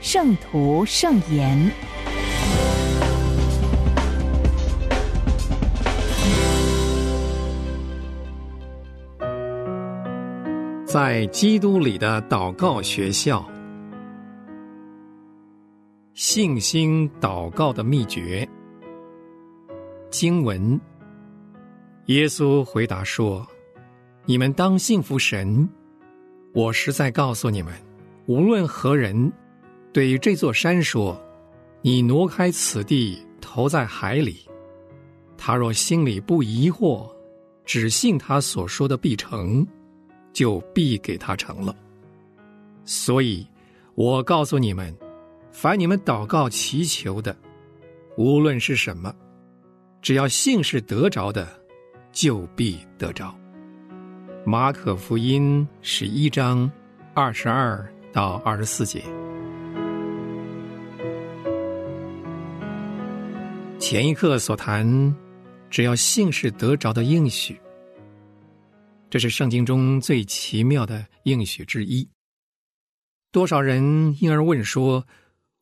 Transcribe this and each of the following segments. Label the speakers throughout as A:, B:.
A: 圣徒圣言》。
B: 在基督里的祷告学校，信心祷告的秘诀。经文：耶稣回答说：“你们当信服神。我实在告诉你们，无论何人对这座山说：‘你挪开此地，投在海里’，他若心里不疑惑，只信他所说的必成，就必给他成了。所以，我告诉你们，凡你们祷告祈求的，无论是什么。”只要信是得着的，就必得着。马可福音十一章二十二到二十四节。前一刻所谈，只要信是得着的应许，这是圣经中最奇妙的应许之一。多少人因而问说：“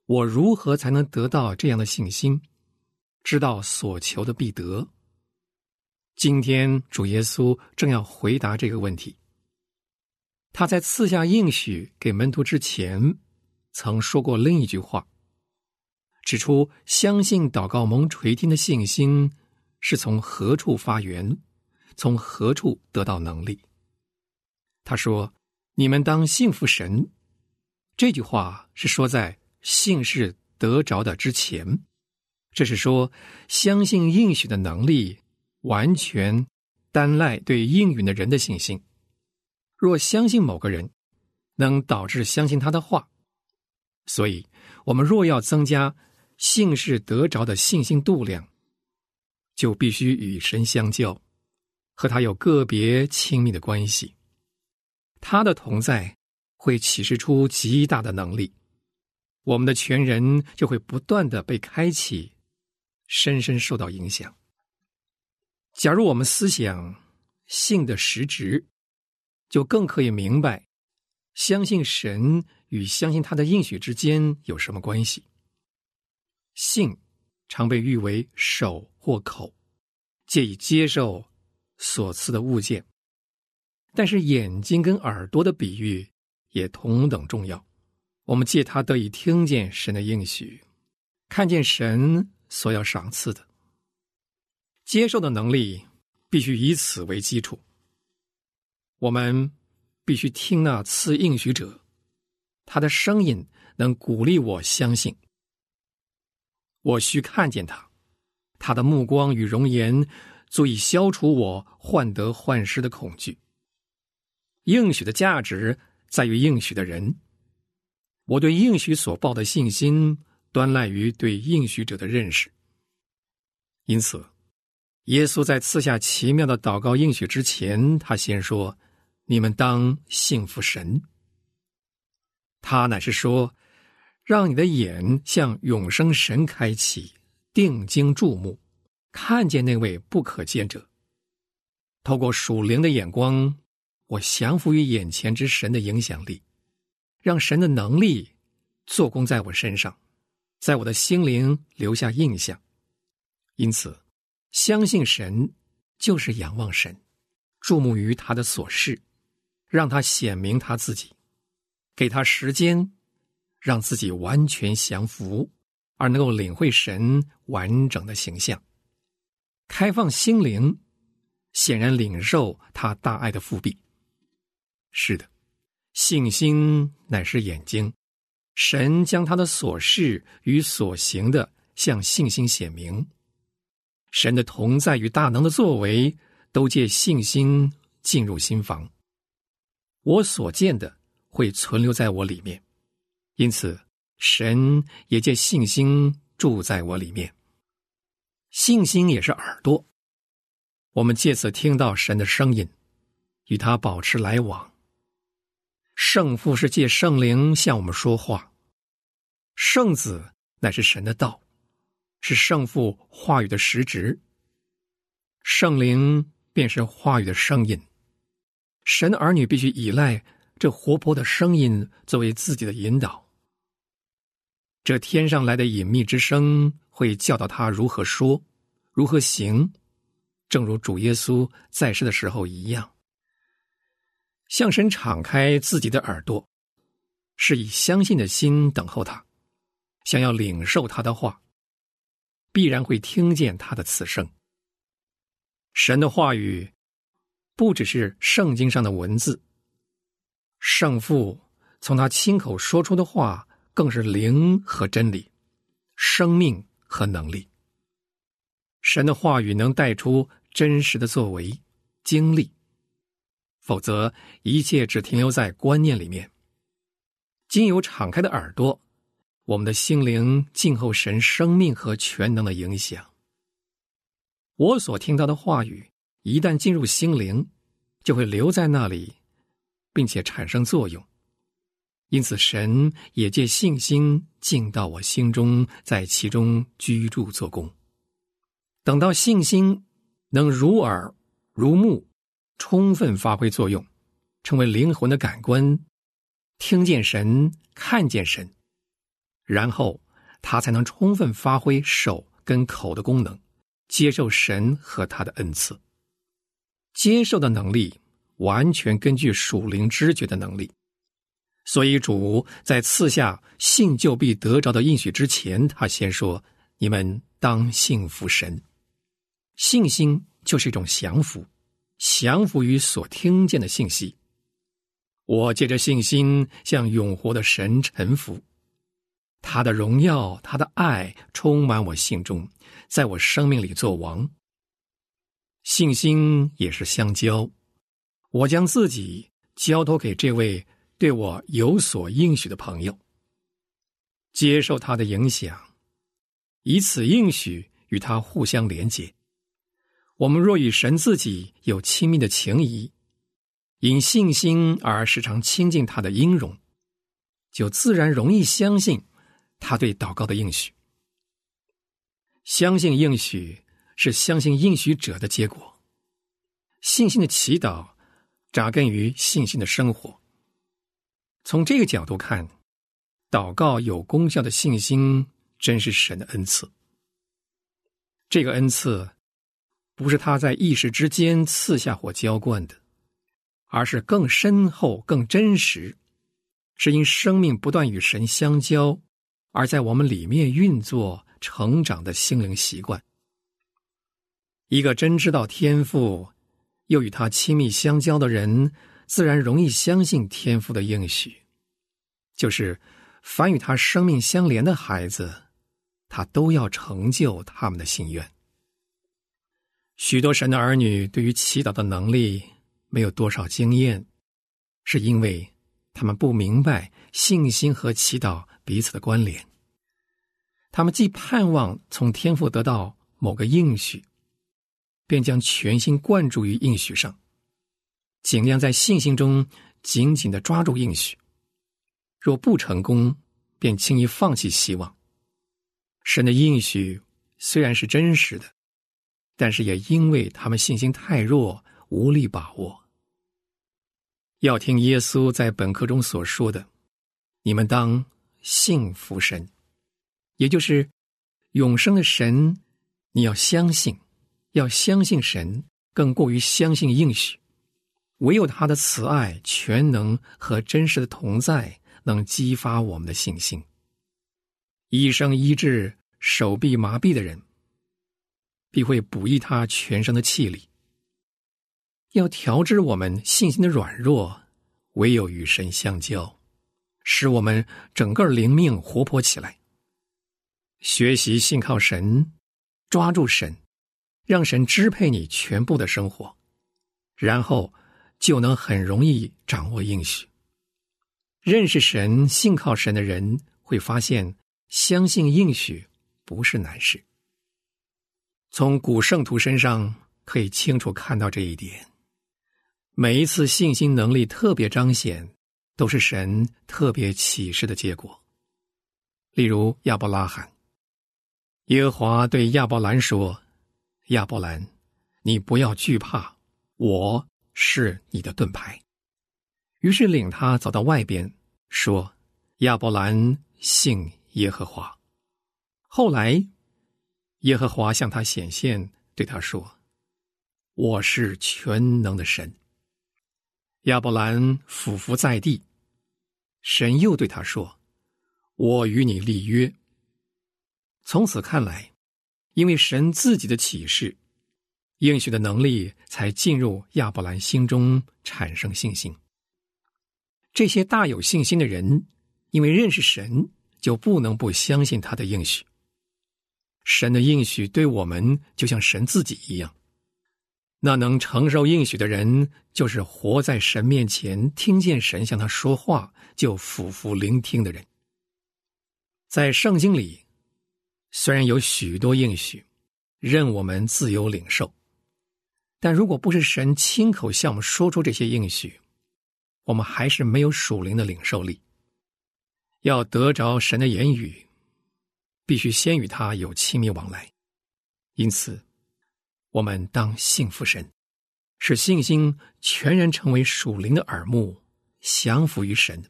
B: 我如何才能得到这样的信心？”知道所求的必得。今天主耶稣正要回答这个问题。他在赐下应许给门徒之前，曾说过另一句话，指出相信祷告蒙垂听的信心是从何处发源，从何处得到能力。他说：“你们当信服神。”这句话是说在信是得着的之前。这是说，相信应许的能力完全单赖对应允的人的信心。若相信某个人，能导致相信他的话。所以，我们若要增加信是得着的信心度量，就必须与神相交，和他有个别亲密的关系。他的同在会启示出极大的能力，我们的全人就会不断的被开启。深深受到影响。假如我们思想性的实质，就更可以明白，相信神与相信他的应许之间有什么关系。信常被誉为手或口，借以接受所赐的物件；但是眼睛跟耳朵的比喻也同等重要。我们借它得以听见神的应许，看见神。所要赏赐的，接受的能力必须以此为基础。我们必须听那赐应许者，他的声音能鼓励我相信。我需看见他，他的目光与容颜足以消除我患得患失的恐惧。应许的价值在于应许的人，我对应许所抱的信心。端赖于对应许者的认识，因此，耶稣在赐下奇妙的祷告应许之前，他先说：“你们当信服神。”他乃是说：“让你的眼向永生神开启，定睛注目，看见那位不可见者。透过属灵的眼光，我降服于眼前之神的影响力，让神的能力做工在我身上。”在我的心灵留下印象，因此，相信神就是仰望神，注目于他的所事，让他显明他自己，给他时间，让自己完全降服，而能够领会神完整的形象，开放心灵，显然领受他大爱的复辟。是的，信心乃是眼睛。神将他的所事与所行的向信心显明，神的同在与大能的作为都借信心进入心房。我所见的会存留在我里面，因此神也借信心住在我里面。信心也是耳朵，我们借此听到神的声音，与他保持来往。圣父是借圣灵向我们说话，圣子乃是神的道，是圣父话语的实质。圣灵便是话语的声音，神的儿女必须依赖这活泼的声音作为自己的引导。这天上来的隐秘之声会教导他如何说，如何行，正如主耶稣在世的时候一样。向神敞开自己的耳朵，是以相信的心等候他，想要领受他的话，必然会听见他的此声。神的话语不只是圣经上的文字，圣父从他亲口说出的话，更是灵和真理，生命和能力。神的话语能带出真实的作为、经历，否则一切只停留在观念里面。经由敞开的耳朵，我们的心灵静候神生命和全能的影响。我所听到的话语，一旦进入心灵，就会留在那里，并且产生作用。因此，神也借信心进到我心中，在其中居住做工。等到信心能如耳如目，充分发挥作用，成为灵魂的感官，听见神，看见神，然后他才能充分发挥手跟口的功能。接受神和他的恩赐，接受的能力完全根据属灵知觉的能力。所以主在赐下信就必得着的应许之前，他先说：“你们当信服神。”信心就是一种降服，降服于所听见的信息。我借着信心向永活的神臣服。他的荣耀，他的爱充满我心中，在我生命里做王。信心也是相交，我将自己交托给这位对我有所应许的朋友，接受他的影响，以此应许与他互相连接。我们若与神自己有亲密的情谊，因信心而时常亲近他的音容，就自然容易相信。他对祷告的应许，相信应许是相信应许者的结果。信心的祈祷扎根于信心的生活。从这个角度看，祷告有功效的信心真是神的恩赐。这个恩赐不是他在一时之间赐下或浇灌的，而是更深厚、更真实，是因生命不断与神相交。而在我们里面运作、成长的心灵习惯，一个真知道天赋，又与他亲密相交的人，自然容易相信天赋的应许。就是凡与他生命相连的孩子，他都要成就他们的心愿。许多神的儿女对于祈祷的能力没有多少经验，是因为他们不明白信心和祈祷。彼此的关联，他们既盼望从天父得到某个应许，便将全心贯注于应许上，尽量在信心中紧紧的抓住应许。若不成功，便轻易放弃希望。神的应许虽然是真实的，但是也因为他们信心太弱，无力把握。要听耶稣在本课中所说的：“你们当。”幸福神，也就是永生的神，你要相信，要相信神，更过于相信应许。唯有他的慈爱、全能和真实的同在，能激发我们的信心。医生医治手臂麻痹的人，必会补益他全身的气力。要调治我们信心的软弱，唯有与神相交。使我们整个灵命活泼起来。学习信靠神，抓住神，让神支配你全部的生活，然后就能很容易掌握应许。认识神、信靠神的人，会发现，相信应许不是难事。从古圣徒身上可以清楚看到这一点。每一次信心能力特别彰显，都是神特别启示的结果。例如亚伯拉罕，耶和华对亚伯兰说：“亚伯兰，你不要惧怕，我是你的盾牌。”于是领他走到外边，说：“亚伯兰信耶和华。”后来，耶和华向他显现，对他说：“我是全能的神。”亚伯兰俯伏在地，神又对他说：“我与你立约。”从此看来，因为神自己的启示，应许的能力才进入亚伯兰心中，产生信心。这些大有信心的人，因为认识神，就不能不相信他的应许。神的应许对我们，就像神自己一样。那能承受应许的人，就是活在神面前，听见神向他说话就俯伏聆听的人。在圣经里，虽然有许多应许，任我们自由领受，但如果不是神亲口向我们说出这些应许，我们还是没有属灵的领受力。要得着神的言语，必须先与他有亲密往来，因此。我们当信服神，使信心全然成为属灵的耳目，降服于神，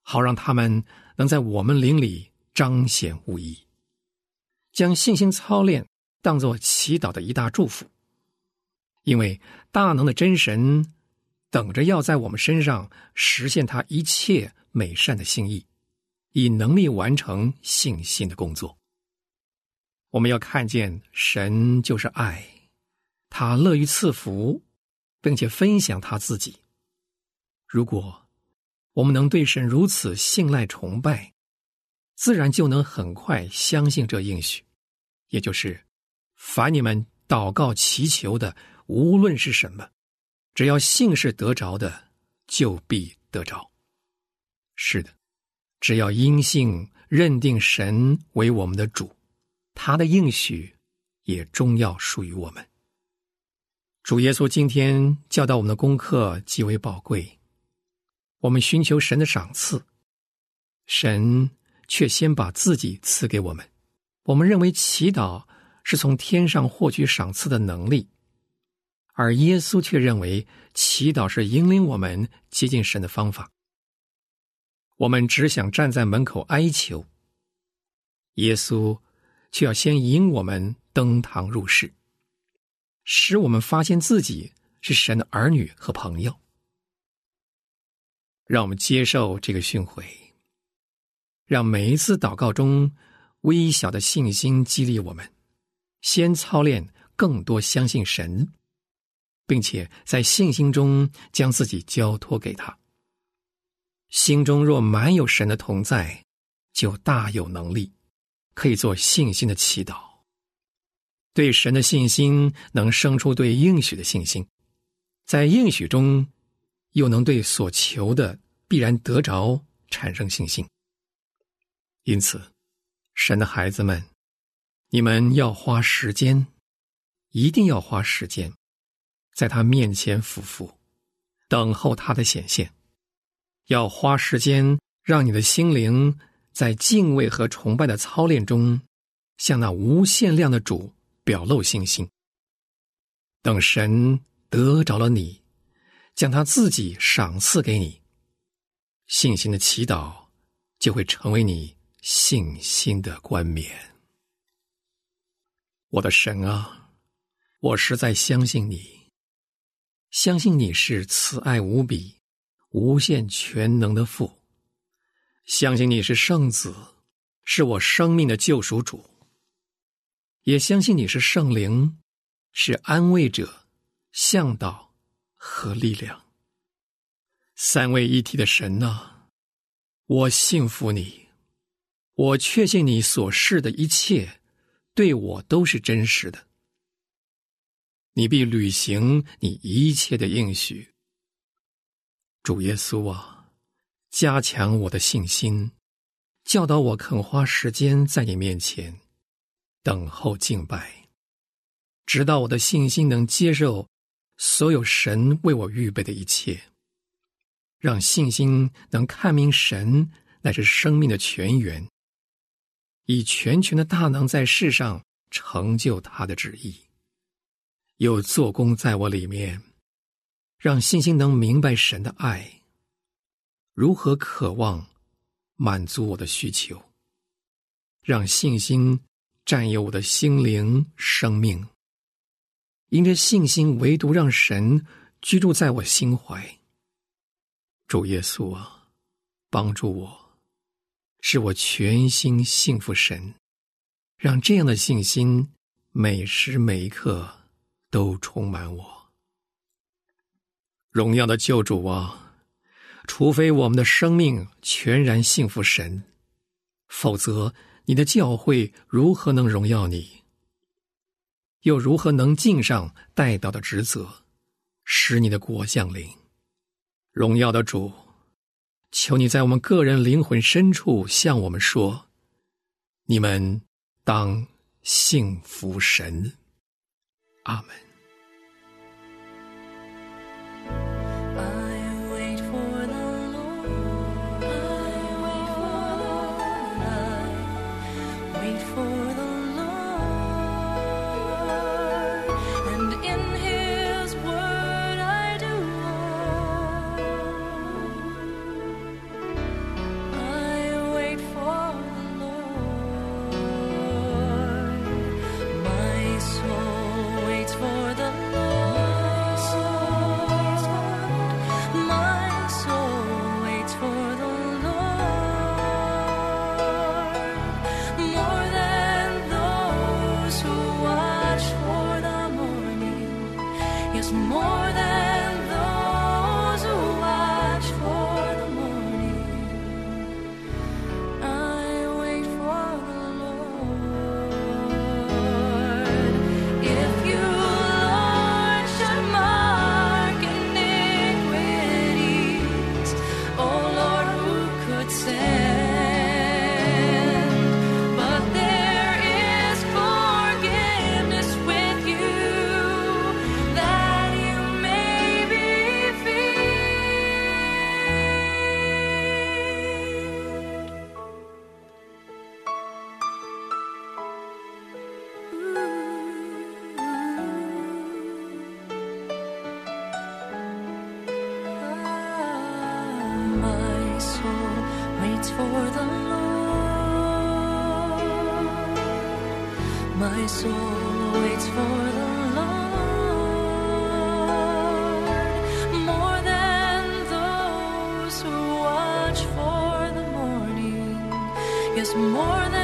B: 好让他们能在我们灵里彰显无疑。将信心操练当作祈祷的一大祝福，因为大能的真神等着要在我们身上实现他一切美善的心意，以能力完成信心的工作。我们要看见神就是爱。他乐于赐福，并且分享他自己。如果我们能对神如此信赖崇拜，自然就能很快相信这应许，也就是凡你们祷告祈求的，无论是什么，只要信是得着的，就必得着。是的，只要因信认定神为我们的主，他的应许也终要属于我们。主耶稣今天教导我们的功课极为宝贵，我们寻求神的赏赐，神却先把自己赐给我们。我们认为祈祷是从天上获取赏赐的能力，而耶稣却认为祈祷是引领我们接近神的方法。我们只想站在门口哀求，耶稣却要先引我们登堂入室。使我们发现自己是神的儿女和朋友，让我们接受这个训诲，让每一次祷告中微小的信心激励我们，先操练更多相信神，并且在信心中将自己交托给他。心中若满有神的同在，就大有能力，可以做信心的祈祷。对神的信心能生出对应许的信心，在应许中，又能对所求的必然得着产生信心。因此，神的孩子们，你们要花时间，一定要花时间，在他面前俯伏，等候他的显现。要花时间，让你的心灵在敬畏和崇拜的操练中，向那无限量的主。表露信心，等神得着了你，将他自己赏赐给你，信心的祈祷就会成为你信心的冠冕。我的神啊，我实在相信你，相信你是慈爱无比、无限全能的父，相信你是圣子，是我生命的救赎主。也相信你是圣灵，是安慰者、向导和力量。三位一体的神呐，我信服你，我确信你所示的一切对我都是真实的。你必履行你一切的应许。主耶稣啊，加强我的信心，
C: 教导我肯花时间在你面前等候敬拜，直到我的信心能接受所有神为我预备的一切，让信心能看明神乃是生命的泉源，以全权的大能在世上成就他的旨意，有做工在我里面，让信心能明白神的爱。如何渴望满足我的需求，让信心占有我的心灵生命？因着信心，唯独让神居住在我心怀。主耶稣啊，帮助我，使我全心信服神，让这样的信心每时每刻都充满我。荣耀的救主啊！除非我们的生命全然信服神，否则你的教会如何能荣耀你？又如何能尽上带到的职责，使你的国降临？荣耀的主，求你在我们个人灵魂深处向我们说：你们当信服神。阿门。
D: Guess more than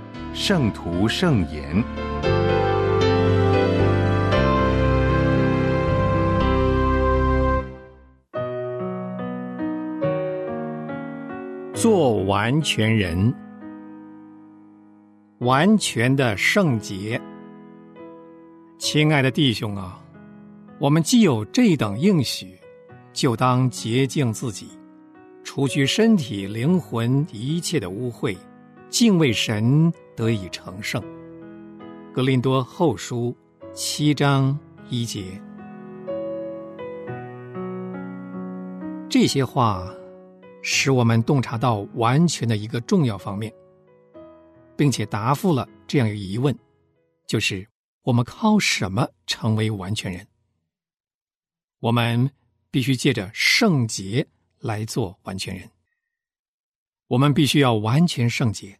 D: 圣徒圣言，
C: 做完全人，完全的圣洁。亲爱的弟兄啊，我们既有这等应许，就当洁净自己，除去身体、灵魂一切的污秽，敬畏神。得以成圣。格林多后书
B: 七章一节。这些话使我们洞察到完全的一个重要方面，并且答复了这样一个疑问：就是我们靠什么成为完全人？我们必须借着圣洁来做完全人。我们必须要完全圣洁。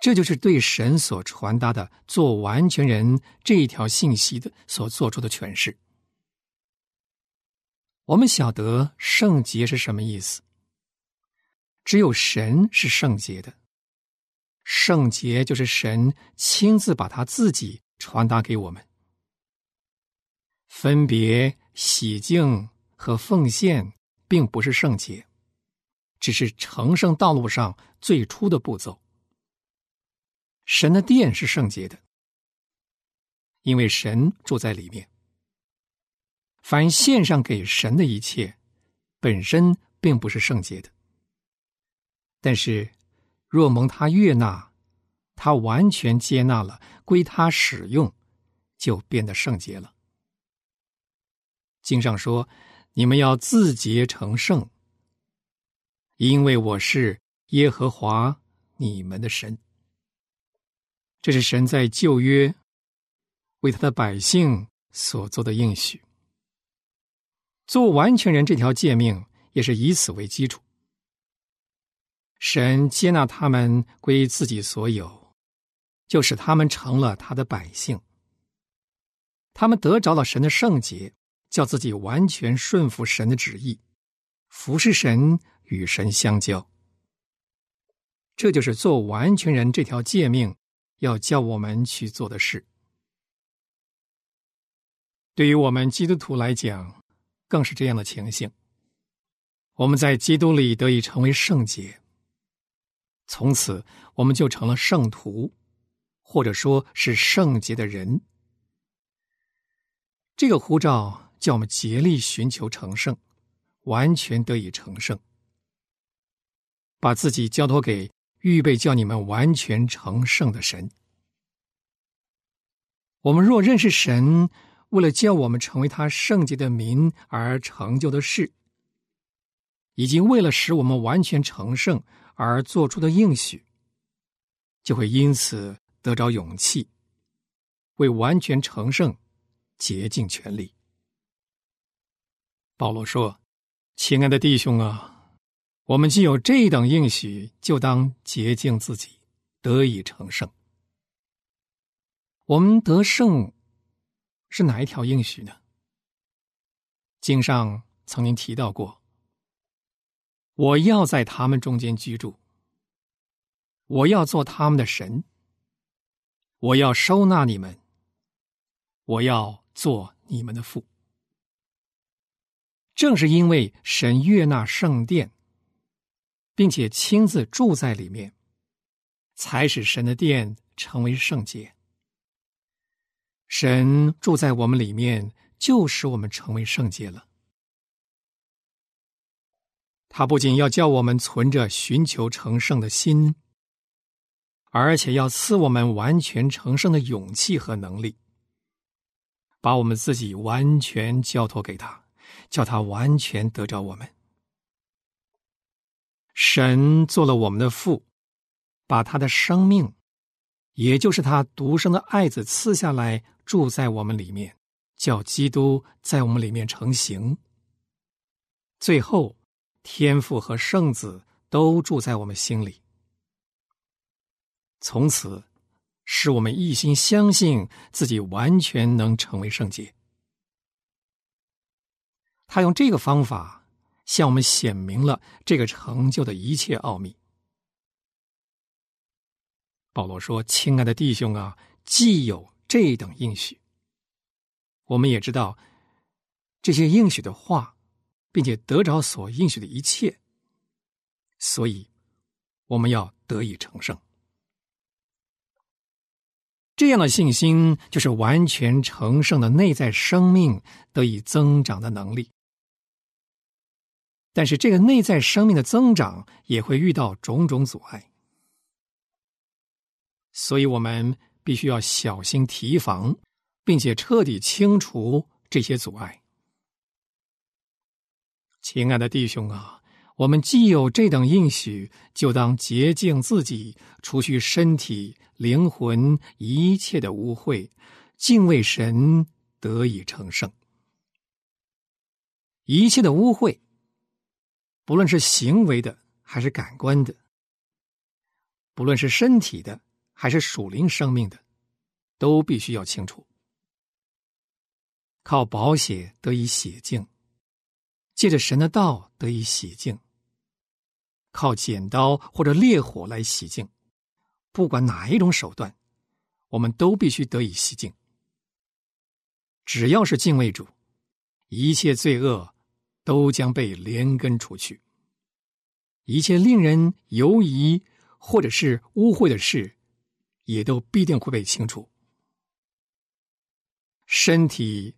B: 这就是对神所传达的“做完全人”这一条信息的所做出的诠释。我们晓得圣洁是什么意思？只有神是圣洁的，圣洁就是神亲自把他自己传达给我们。分别、洗净和奉献，并不是圣洁，只是成圣道路上最初的步骤。神的殿是圣洁的，因为神住在里面。凡献上给神的一切，本身并不是圣洁的。但是，若蒙他悦纳，他完全接纳了，归他使用，就变得圣洁了。经上说：“你们要自洁成圣，因为我是耶和华你们的神。”这是神在旧约为他的百姓所做的应许。做完全人这条诫命也是以此为基础。神接纳他们归自己所有，就使他们成了他的百姓。他们得着了神的圣洁，叫自己完全顺服神的旨意，服侍神，与神相交。这就是做完全人这条诫命。要叫我们去做的事，对于我们基督徒来讲，更是这样的情形。我们在基督里得以成为圣洁，从此我们就成了圣徒，或者说是圣洁的人。这个呼召叫我们竭力寻求成圣，完全得以成圣，把自己交托给。预备叫你们完全成圣的神。我们若认识神，为了叫我们成为他圣洁的民而成就的事，以及为了使我们完全成圣而做出的应许，就会因此得着勇气，为完全成圣竭尽全力。保罗说：“亲爱的弟兄啊。”我们既有这等应许，就当洁净自己，得以成圣。我们得胜是哪一条应许呢？经上曾经提到过：“我要在他们中间居住，我要做他们的神，我要收纳你们，我要做你们的父。”正是因为神悦纳圣殿。并且亲自住在里面，才使神的殿成为圣洁。神住在我们里面，就使我们成为圣洁了。他不仅要叫我们存着寻求成圣的心，而且要赐我们完全成圣的勇气和能力，把我们自己完全交托给他，叫他完全得着我们。神做了我们的父，把他的生命，也就是他独生的爱子赐下来，住在我们里面，叫基督在我们里面成形。最后，天父和圣子都住在我们心里，从此使我们一心相信自己完全能成为圣洁。他用这个方法。向我们显明了这个成就的一切奥秘。保罗说：“亲爱的弟兄啊，既有这等应许，我们也知道这些应许的话，并且得着所应许的一切，所以我们要得以成圣。这样的信心，就是完全成圣的内在生命得以增长的能力。”但是，这个内在生命的增长也会遇到种种阻碍，所以我们必须要小心提防，并且彻底清除这些阻碍。亲爱的弟兄啊，我们既有这等应许，就当洁净自己，除去身体、灵魂一切的污秽，敬畏神，得以成圣。一切的污秽，不论是行为的还是感官的，不论是身体的还是属灵生命的，都必须要清楚。靠保险得以洗净。借着神的道得以洗净，靠剪刀或者烈火来洗净，不管哪一种手段，我们都必须得以洗净。只要是敬畏主，一切罪恶都将被连根除去，一切令人犹疑或者是污秽的事，也都必定会被清除。身体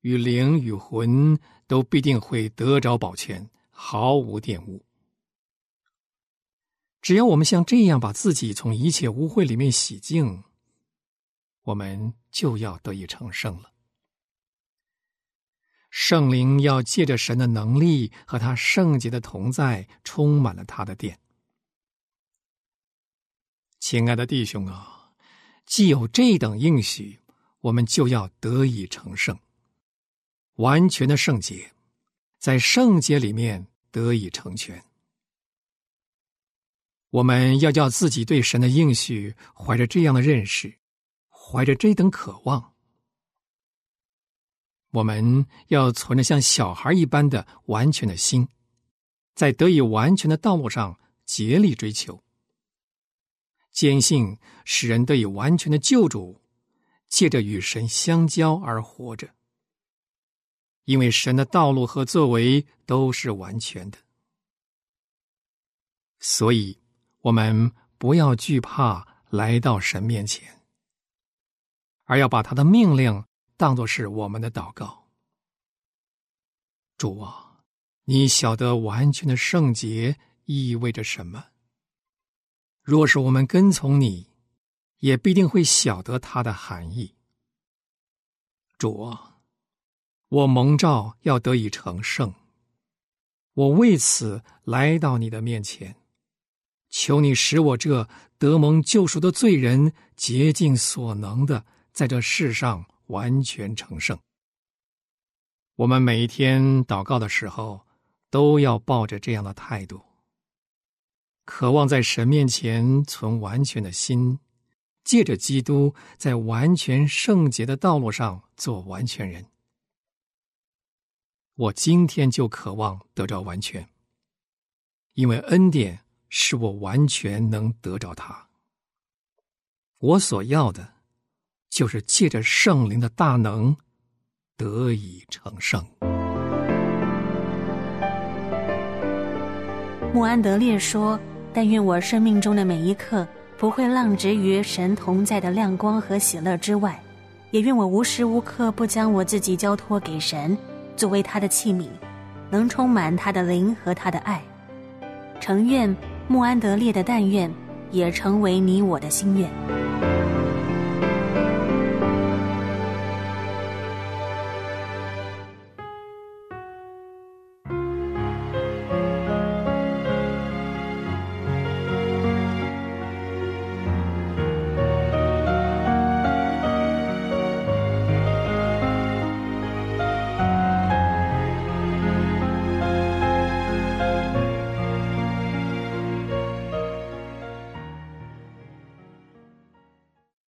B: 与灵与魂。都必定会得着保全，毫无玷污。只要我们像这样把自己从一切污秽里面洗净，我们就要得以成圣了。圣灵要借着神的能力和他圣洁的同在，充满了他的殿。亲爱的弟兄啊，既有这等应许，我们就要得以成圣。完全的圣洁，在圣洁里面得以成全。我们要叫自己对神的应许怀着这样的认识，怀着这等渴望。我们要存着像小孩一般的完全的心，在得以完全的道路上竭力追求，坚信使人得以完全的救主，借着与神相交而活着。因为神的道路和作为都是完全的，所以我们不要惧怕来到神面前，而要把他的命令当作是我们的祷告。主啊，你晓得完全的圣洁意味着什么？若是我们跟从你，也必定会晓得它的含义。主啊。我蒙召要得以成圣，我为此来到你的面前，求你使我这得蒙救赎的罪人竭尽所能的在这世上完全成圣。我们每一天祷告的时候，都要抱着这样的态度，渴望在神面前存完全的心，借着基督在完全圣洁的道路上做完全人。我今天就渴望得着完全，因为恩典使我完全能得着它。我所要的，就是借着圣灵的大能得以成圣。
E: 穆安德烈说：“但愿我生命中的每一刻不会浪掷于神同在的亮光和喜乐之外，也愿我无时无刻不将我自己交托给神。”作为他的器皿，能充满他的灵和他的爱。诚愿穆安德烈的但愿，也成为你我的心愿。